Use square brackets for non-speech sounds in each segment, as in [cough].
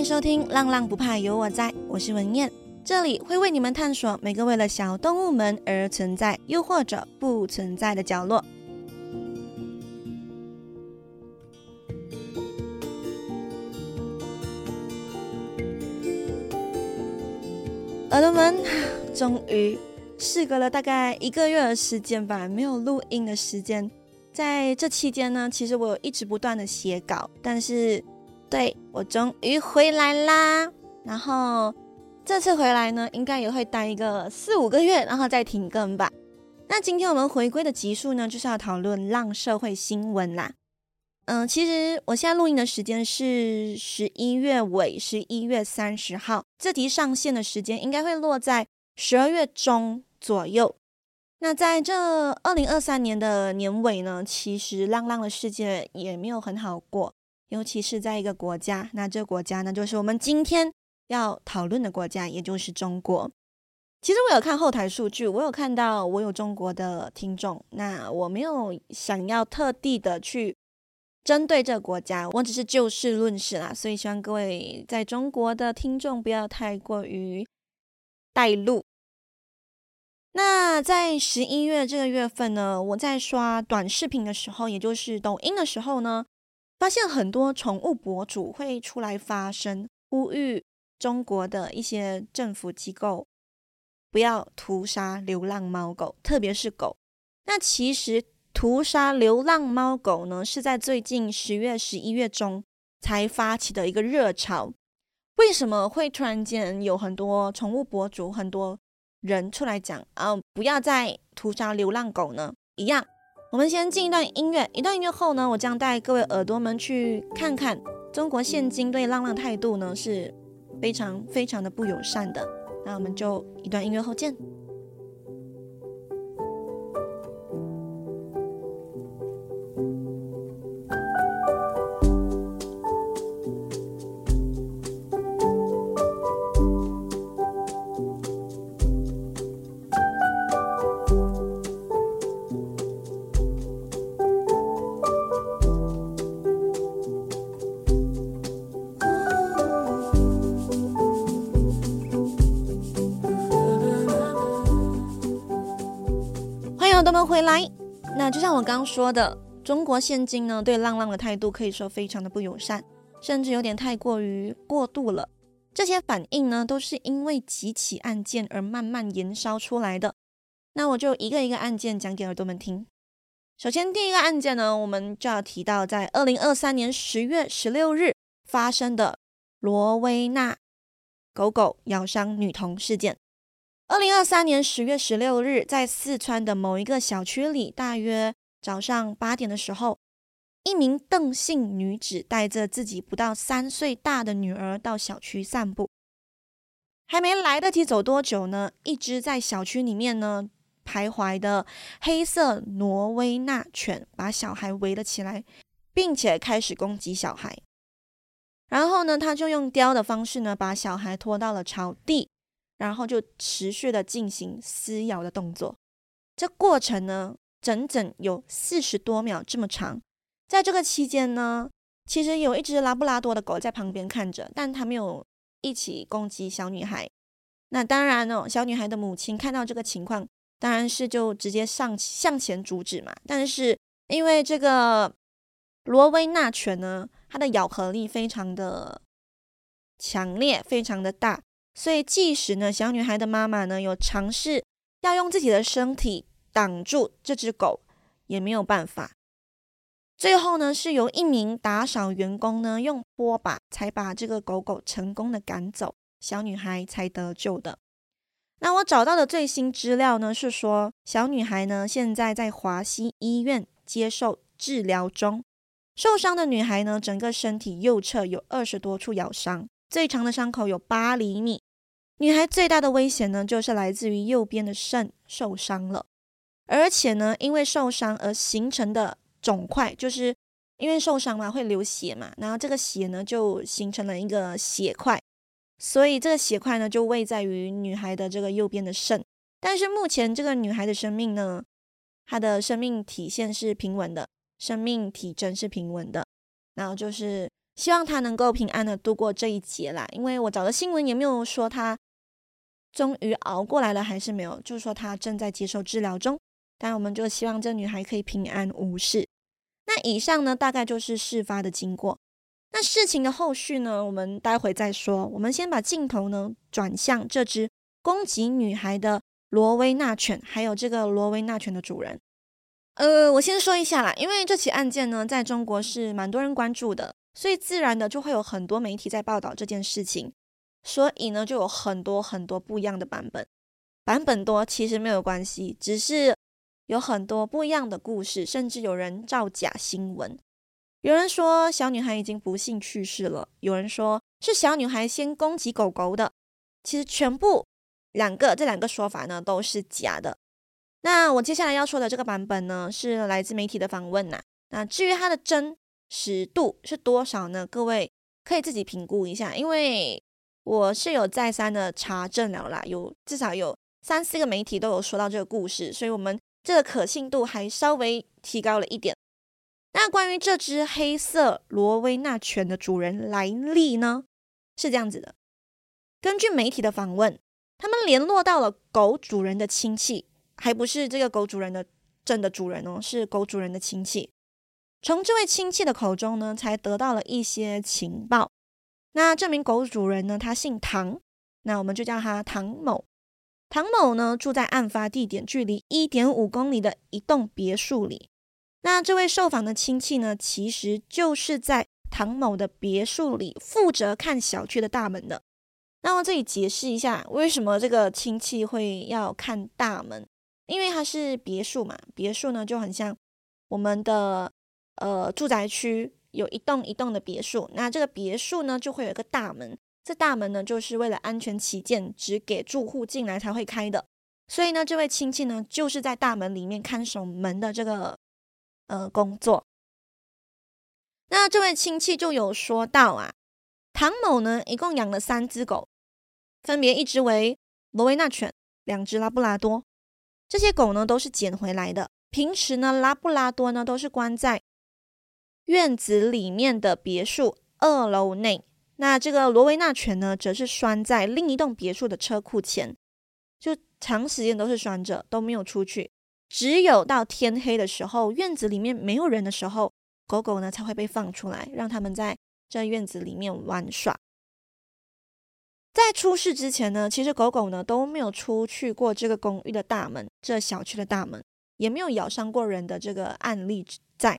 迎收听《浪浪不怕有我在》，我是文燕，这里会为你们探索每个为了小动物们而存在，又或者不存在的角落。耳朵们，终于事隔了大概一个月的时间吧，没有录音的时间。在这期间呢，其实我有一直不断的写稿，但是对，我终于回来啦。然后这次回来呢，应该也会待一个四五个月，然后再停更吧。那今天我们回归的集数呢，就是要讨论浪社会新闻啦。嗯，其实我现在录音的时间是十一月尾，十一月三十号。这集上线的时间应该会落在十二月中左右。那在这二零二三年的年尾呢，其实浪浪的世界也没有很好过，尤其是在一个国家。那这个国家呢，就是我们今天要讨论的国家，也就是中国。其实我有看后台数据，我有看到我有中国的听众，那我没有想要特地的去。针对这个国家，我只是就事论事啦，所以希望各位在中国的听众不要太过于带路。那在十一月这个月份呢，我在刷短视频的时候，也就是抖音的时候呢，发现很多宠物博主会出来发声，呼吁中国的一些政府机构不要屠杀流浪猫狗，特别是狗。那其实。屠杀流浪猫狗呢，是在最近十月、十一月中才发起的一个热潮。为什么会突然间有很多宠物博主、很多人出来讲啊，不要再屠杀流浪狗呢？一样，我们先进一段音乐，一段音乐后呢，我将带各位耳朵们去看看中国现今对浪浪态度呢，是非常非常的不友善的。那我们就一段音乐后见。朋友们回来，那就像我刚刚说的，中国现今呢对浪浪的态度可以说非常的不友善，甚至有点太过于过度了。这些反应呢都是因为几起案件而慢慢延烧出来的。那我就一个一个案件讲给耳朵们听。首先第一个案件呢，我们就要提到在二零二三年十月十六日发生的罗威纳狗狗咬伤女童事件。二零二三年十月十六日，在四川的某一个小区里，大约早上八点的时候，一名邓姓女子带着自己不到三岁大的女儿到小区散步，还没来得及走多久呢，一只在小区里面呢徘徊的黑色挪威纳犬把小孩围了起来，并且开始攻击小孩。然后呢，他就用叼的方式呢，把小孩拖到了草地。然后就持续的进行撕咬的动作，这过程呢，整整有四十多秒这么长。在这个期间呢，其实有一只拉布拉多的狗在旁边看着，但它没有一起攻击小女孩。那当然呢，小女孩的母亲看到这个情况，当然是就直接上向前阻止嘛。但是因为这个罗威纳犬呢，它的咬合力非常的强烈，非常的大。所以，即使呢，小女孩的妈妈呢有尝试要用自己的身体挡住这只狗，也没有办法。最后呢，是由一名打扫员工呢用拖把才把这个狗狗成功的赶走，小女孩才得救的。那我找到的最新资料呢是说，小女孩呢现在在华西医院接受治疗中。受伤的女孩呢，整个身体右侧有二十多处咬伤，最长的伤口有八厘米。女孩最大的危险呢，就是来自于右边的肾受伤了，而且呢，因为受伤而形成的肿块，就是因为受伤嘛，会流血嘛，然后这个血呢就形成了一个血块，所以这个血块呢就位在于女孩的这个右边的肾。但是目前这个女孩的生命呢，她的生命体现是平稳的，生命体征是平稳的，然后就是希望他能够平安的度过这一劫啦。因为我找的新闻也没有说他终于熬过来了，还是没有，就是说他正在接受治疗中。但我们就希望这女孩可以平安无事。那以上呢，大概就是事发的经过。那事情的后续呢，我们待会再说。我们先把镜头呢转向这只攻击女孩的罗威纳犬，还有这个罗威纳犬的主人。呃，我先说一下啦，因为这起案件呢，在中国是蛮多人关注的，所以自然的就会有很多媒体在报道这件事情，所以呢，就有很多很多不一样的版本。版本多其实没有关系，只是有很多不一样的故事，甚至有人造假新闻。有人说小女孩已经不幸去世了，有人说是小女孩先攻击狗狗的。其实全部两个这两个说法呢都是假的。那我接下来要说的这个版本呢是来自媒体的访问呐。那至于它的真实度是多少呢？各位可以自己评估一下，因为我是有再三的查证了啦，有至少有三四个媒体都有说到这个故事，所以我们这个可信度还稍微提高了一点。那关于这只黑色罗威纳犬的主人来历呢，是这样子的：根据媒体的访问，他们联络到了狗主人的亲戚，还不是这个狗主人的真的主人哦，是狗主人的亲戚。从这位亲戚的口中呢，才得到了一些情报。那这名狗主人呢，他姓唐，那我们就叫他唐某。唐某呢，住在案发地点距离一点五公里的一栋别墅里。那这位受访的亲戚呢，其实就是在唐某的别墅里负责看小区的大门的。那我这里解释一下，为什么这个亲戚会要看大门？因为它是别墅嘛，别墅呢就很像我们的呃住宅区有一栋一栋的别墅，那这个别墅呢就会有一个大门，这大门呢就是为了安全起见，只给住户进来才会开的。所以呢，这位亲戚呢就是在大门里面看守门的这个。呃，工作。那这位亲戚就有说到啊，唐某呢一共养了三只狗，分别一只为罗威纳犬，两只拉布拉多。这些狗呢都是捡回来的。平时呢，拉布拉多呢都是关在院子里面的别墅二楼内，那这个罗威纳犬呢则是拴在另一栋别墅的车库前，就长时间都是拴着，都没有出去。只有到天黑的时候，院子里面没有人的时候，狗狗呢才会被放出来，让他们在这院子里面玩耍。在出事之前呢，其实狗狗呢都没有出去过这个公寓的大门，这小区的大门也没有咬伤过人的这个案例在。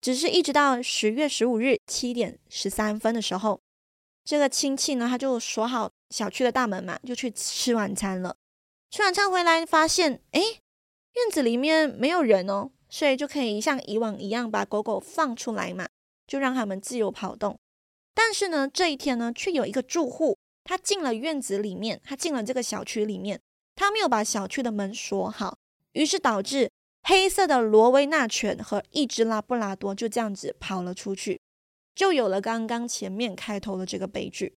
只是一直到十月十五日七点十三分的时候，这个亲戚呢他就锁好小区的大门嘛，就去吃晚餐了。吃晚餐回来发现，哎。院子里面没有人哦，所以就可以像以往一样把狗狗放出来嘛，就让他们自由跑动。但是呢，这一天呢，却有一个住户，他进了院子里面，他进了这个小区里面，他没有把小区的门锁好，于是导致黑色的罗威纳犬和一只拉布拉多就这样子跑了出去，就有了刚刚前面开头的这个悲剧。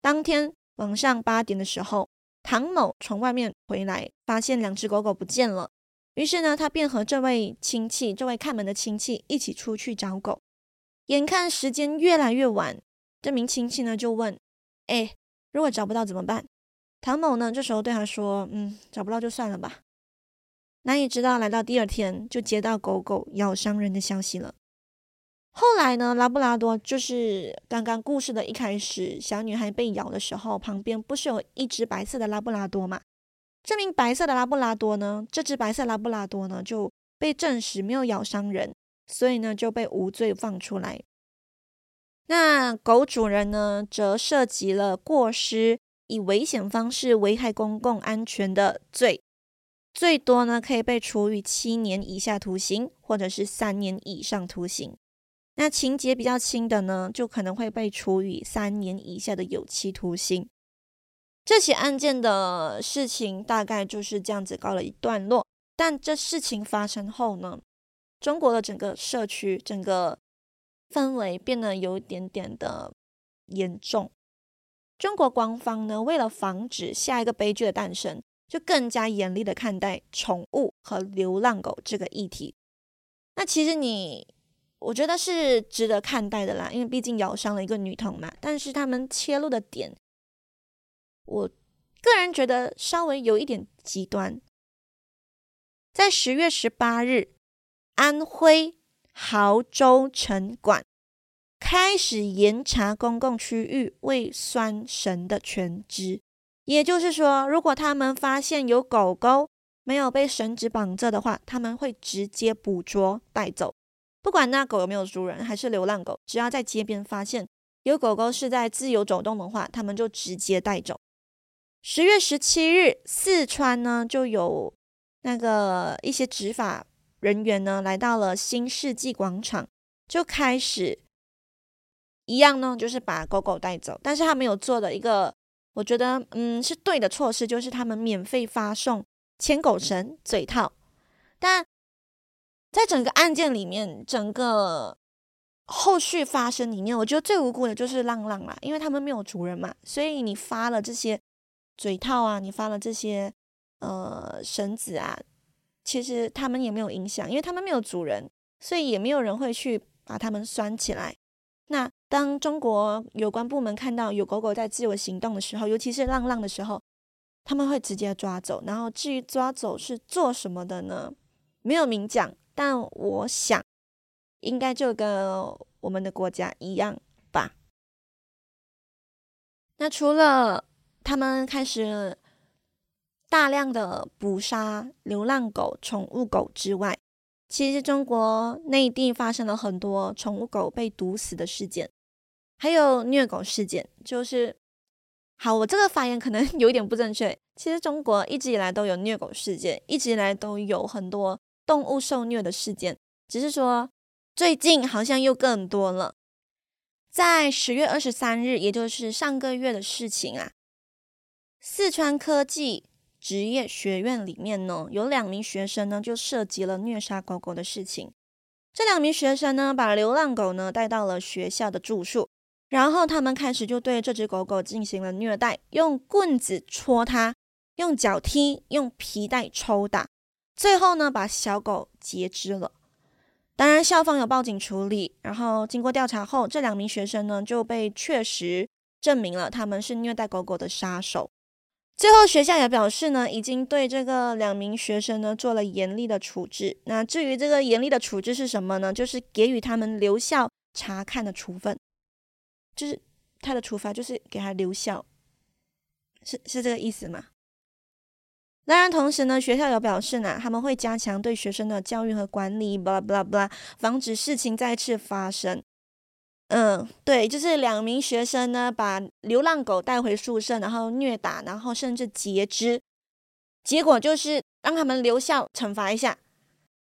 当天晚上八点的时候。唐某从外面回来，发现两只狗狗不见了。于是呢，他便和这位亲戚、这位看门的亲戚一起出去找狗。眼看时间越来越晚，这名亲戚呢就问：“哎，如果找不到怎么办？”唐某呢这时候对他说：“嗯，找不到就算了吧。”难以知道来到第二天，就接到狗狗咬伤人的消息了。后来呢，拉布拉多就是刚刚故事的一开始，小女孩被咬的时候，旁边不是有一只白色的拉布拉多吗？这名白色的拉布拉多呢，这只白色拉布拉多呢就被证实没有咬伤人，所以呢就被无罪放出来。那狗主人呢，则涉及了过失以危险方式危害公共安全的罪，最多呢可以被处以七年以下徒刑，或者是三年以上徒刑。那情节比较轻的呢，就可能会被处以三年以下的有期徒刑。这起案件的事情大概就是这样子告了一段落。但这事情发生后呢，中国的整个社区、整个氛围变得有一点点的严重。中国官方呢，为了防止下一个悲剧的诞生，就更加严厉的看待宠物和流浪狗这个议题。那其实你。我觉得是值得看待的啦，因为毕竟咬伤了一个女童嘛。但是他们切入的点，我个人觉得稍微有一点极端。在十月十八日，安徽亳州城管开始严查公共区域未拴绳的全肢。也就是说，如果他们发现有狗狗没有被绳子绑着的话，他们会直接捕捉带走。不管那狗有没有主人，还是流浪狗，只要在街边发现有狗狗是在自由走动的话，他们就直接带走。十月十七日，四川呢就有那个一些执法人员呢来到了新世纪广场，就开始一样呢，就是把狗狗带走，但是他没有做的一个。我觉得，嗯，是对的措施，就是他们免费发送牵狗绳、嘴套。但在整个案件里面，整个后续发生里面，我觉得最无辜的就是浪浪啦，因为他们没有主人嘛，所以你发了这些嘴套啊，你发了这些呃绳子啊，其实他们也没有影响，因为他们没有主人，所以也没有人会去把他们拴起来。那当中国有关部门看到有狗狗在自由行动的时候，尤其是浪浪的时候，他们会直接抓走。然后至于抓走是做什么的呢？没有明讲，但我想应该就跟我们的国家一样吧。那除了他们开始大量的捕杀流浪狗、宠物狗之外，其实中国内地发生了很多宠物狗被毒死的事件，还有虐狗事件。就是，好，我这个发言可能 [laughs] 有点不正确。其实中国一直以来都有虐狗事件，一直以来都有很多动物受虐的事件，只是说最近好像又更多了。在十月二十三日，也就是上个月的事情啊，四川科技。职业学院里面呢，有两名学生呢，就涉及了虐杀狗狗的事情。这两名学生呢，把流浪狗呢带到了学校的住宿，然后他们开始就对这只狗狗进行了虐待，用棍子戳它，用脚踢，用皮带抽打，最后呢，把小狗截肢了。当然，校方有报警处理，然后经过调查后，这两名学生呢就被确实证明了他们是虐待狗狗的杀手。最后，学校也表示呢，已经对这个两名学生呢做了严厉的处置。那至于这个严厉的处置是什么呢？就是给予他们留校查看的处分，就是他的处罚就是给他留校，是是这个意思吗？当然，同时呢，学校有表示呢，他们会加强对学生的教育和管理，巴拉巴拉巴拉，防止事情再次发生。嗯，对，就是两名学生呢，把流浪狗带回宿舍，然后虐打，然后甚至截肢，结果就是让他们留校惩罚一下。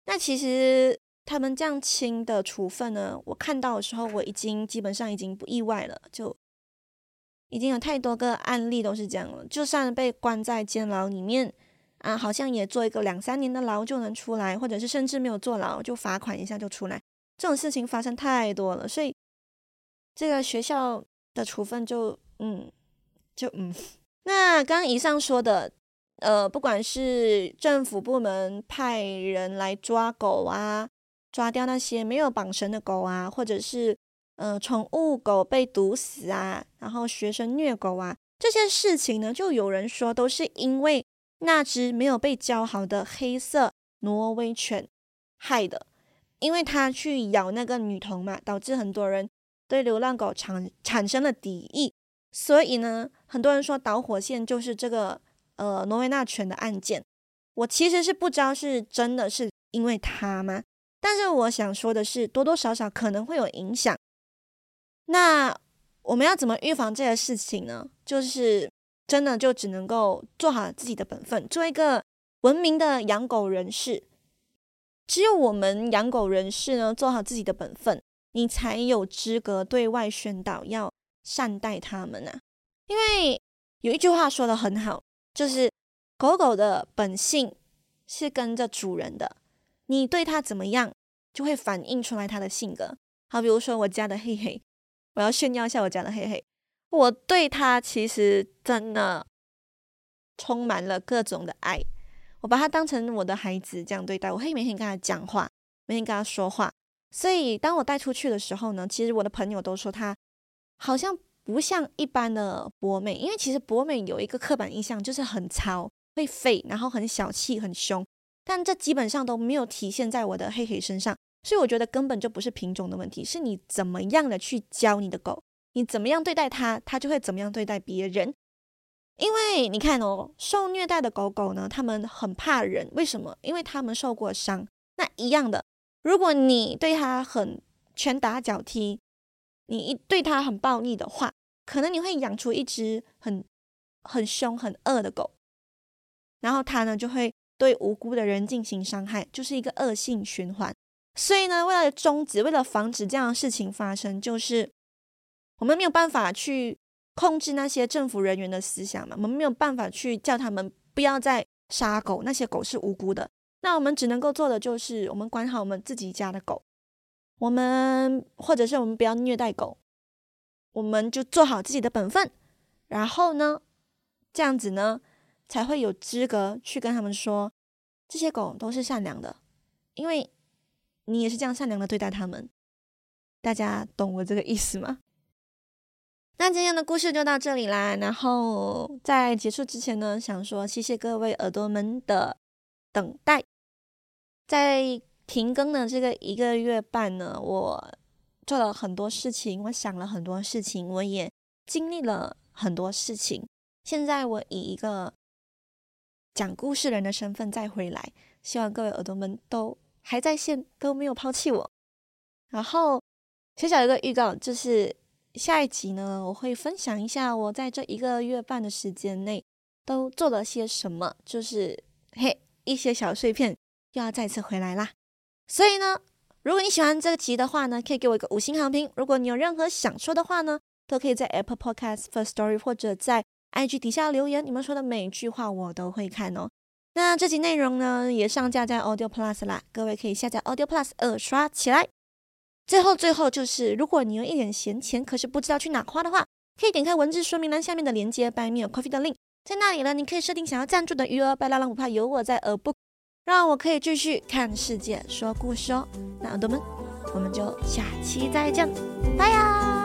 那其实他们这样轻的处分呢，我看到的时候，我已经基本上已经不意外了，就已经有太多个案例都是这样了。就算被关在监牢里面啊，好像也坐一个两三年的牢就能出来，或者是甚至没有坐牢就罚款一下就出来，这种事情发生太多了，所以。这个学校的处分就嗯，就嗯，[laughs] 那刚刚以上说的，呃，不管是政府部门派人来抓狗啊，抓掉那些没有绑绳的狗啊，或者是呃宠物狗被毒死啊，然后学生虐狗啊，这些事情呢，就有人说都是因为那只没有被教好的黑色挪威犬害的，因为它去咬那个女童嘛，导致很多人。对流浪狗产产生了敌意，所以呢，很多人说导火线就是这个呃挪威纳犬的案件。我其实是不知道是真的是因为它吗？但是我想说的是，多多少少可能会有影响。那我们要怎么预防这些事情呢？就是真的就只能够做好自己的本分，做一个文明的养狗人士。只有我们养狗人士呢，做好自己的本分。你才有资格对外宣导要善待他们呢、啊，因为有一句话说的很好，就是狗狗的本性是跟着主人的，你对它怎么样，就会反映出来它的性格。好，比如说我家的黑黑，我要炫耀一下我家的黑黑，我对它其实真的充满了各种的爱，我把它当成我的孩子这样对待，我会每天跟它讲话，每天跟它说话。所以当我带出去的时候呢，其实我的朋友都说它好像不像一般的博美，因为其实博美有一个刻板印象，就是很糙、会吠，然后很小气、很凶。但这基本上都没有体现在我的黑黑身上，所以我觉得根本就不是品种的问题，是你怎么样的去教你的狗，你怎么样对待它，它就会怎么样对待别人。因为你看哦，受虐待的狗狗呢，它们很怕人，为什么？因为它们受过伤。那一样的，如果你对它很拳打脚踢，你一对它很暴力的话，可能你会养出一只很很凶、很恶的狗，然后它呢就会对无辜的人进行伤害，就是一个恶性循环。所以呢，为了终止，为了防止这样的事情发生，就是我们没有办法去。控制那些政府人员的思想嘛，我们没有办法去叫他们不要再杀狗，那些狗是无辜的。那我们只能够做的就是，我们管好我们自己家的狗，我们或者是我们不要虐待狗，我们就做好自己的本分。然后呢，这样子呢，才会有资格去跟他们说，这些狗都是善良的，因为你也是这样善良的对待他们。大家懂我这个意思吗？那今天的故事就到这里啦。然后在结束之前呢，想说谢谢各位耳朵们的等待。在停更的这个一个月半呢，我做了很多事情，我想了很多事情，我也经历了很多事情。现在我以一个讲故事人的身份再回来，希望各位耳朵们都还在线，都没有抛弃我。然后小小一个预告就是。下一集呢，我会分享一下我在这一个月半的时间内都做了些什么，就是嘿一些小碎片又要再次回来啦。所以呢，如果你喜欢这个集的话呢，可以给我一个五星好评。如果你有任何想说的话呢，都可以在 Apple Podcast First Story 或者在 IG 底下留言，你们说的每一句话我都会看哦。那这集内容呢也上架在 Audio Plus 啦，各位可以下载 Audio Plus 二刷起来。最后，最后就是，如果你有一点闲钱，可是不知道去哪花的话，可以点开文字说明栏下面的链接，Buy Me a Coffee 的 link，在那里呢，你可以设定想要赞助的余额。白拉郎不怕有我在，而不让我可以继续看世界说故事哦。那耳朵们，我们就下期再见，拜呀。